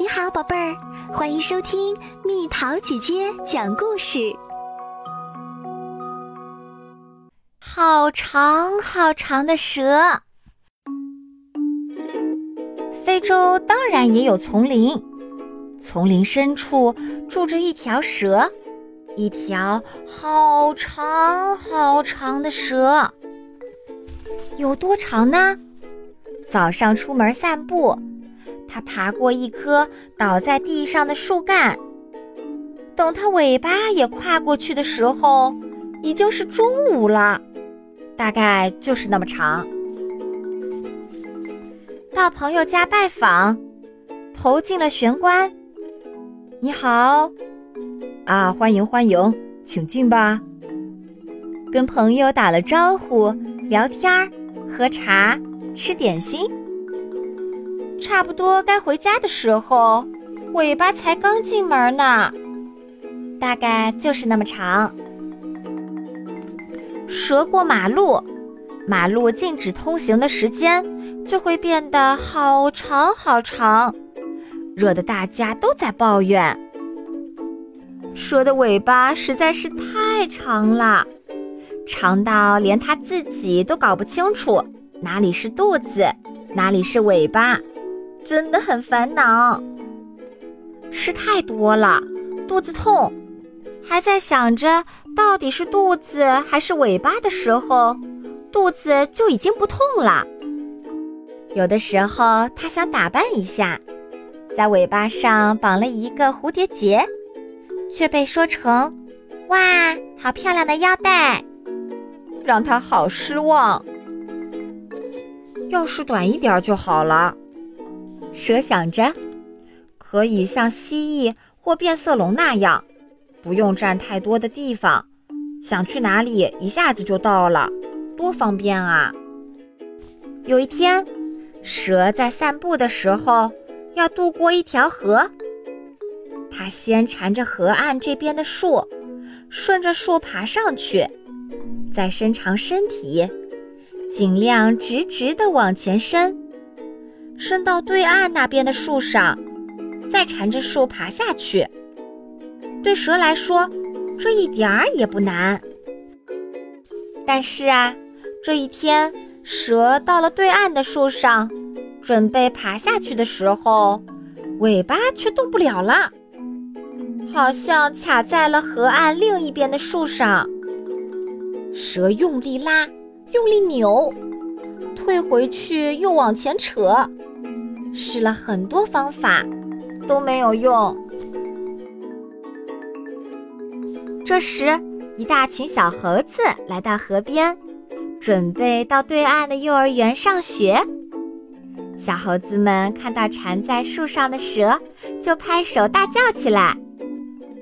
你好，宝贝儿，欢迎收听蜜桃姐姐讲故事。好长好长的蛇，非洲当然也有丛林，丛林深处住着一条蛇，一条好长好长的蛇，有多长呢？早上出门散步。它爬过一棵倒在地上的树干，等它尾巴也跨过去的时候，已经是中午了，大概就是那么长。到朋友家拜访，投进了玄关。你好，啊，欢迎欢迎，请进吧。跟朋友打了招呼，聊天儿喝茶，吃点心。差不多该回家的时候，尾巴才刚进门呢，大概就是那么长。蛇过马路，马路禁止通行的时间就会变得好长好长，惹得大家都在抱怨。蛇的尾巴实在是太长了，长到连它自己都搞不清楚哪里是肚子，哪里是尾巴。真的很烦恼，吃太多了，肚子痛，还在想着到底是肚子还是尾巴的时候，肚子就已经不痛了。有的时候他想打扮一下，在尾巴上绑了一个蝴蝶结，却被说成“哇，好漂亮的腰带”，让他好失望。要是短一点就好了。蛇想着，可以像蜥蜴或变色龙那样，不用占太多的地方，想去哪里一下子就到了，多方便啊！有一天，蛇在散步的时候要渡过一条河，它先缠着河岸这边的树，顺着树爬上去，再伸长身体，尽量直直地往前伸。伸到对岸那边的树上，再缠着树爬下去。对蛇来说，这一点儿也不难。但是啊，这一天，蛇到了对岸的树上，准备爬下去的时候，尾巴却动不了了，好像卡在了河岸另一边的树上。蛇用力拉，用力扭，退回去又往前扯。试了很多方法，都没有用。这时，一大群小猴子来到河边，准备到对岸的幼儿园上学。小猴子们看到缠在树上的蛇，就拍手大叫起来：“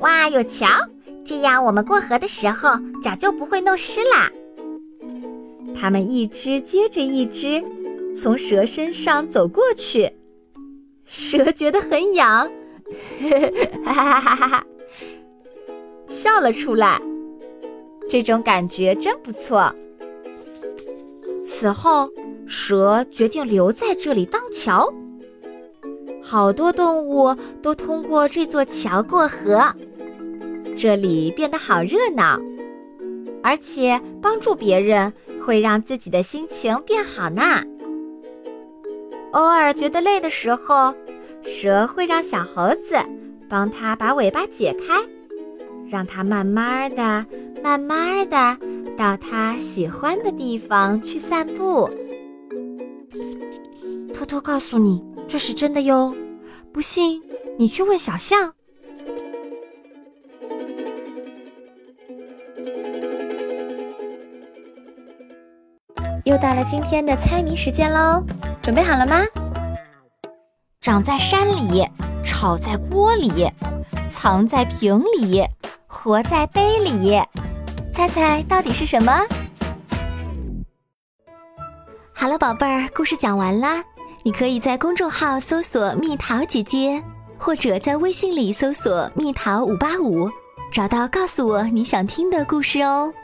哇，有瞧！这样我们过河的时候，脚就不会弄湿啦。”他们一只接着一只。从蛇身上走过去，蛇觉得很痒，哈哈哈哈哈，笑了出来。这种感觉真不错。此后，蛇决定留在这里当桥。好多动物都通过这座桥过河，这里变得好热闹，而且帮助别人会让自己的心情变好呢。偶尔觉得累的时候，蛇会让小猴子帮它把尾巴解开，让它慢慢的、慢慢的到它喜欢的地方去散步。偷偷告诉你，这是真的哟，不信你去问小象。又到了今天的猜谜时间喽！准备好了吗？长在山里，炒在锅里，藏在瓶里，活在杯里，猜猜到底是什么？好了，宝贝儿，故事讲完啦。你可以在公众号搜索“蜜桃姐姐”，或者在微信里搜索“蜜桃五八五”，找到告诉我你想听的故事哦。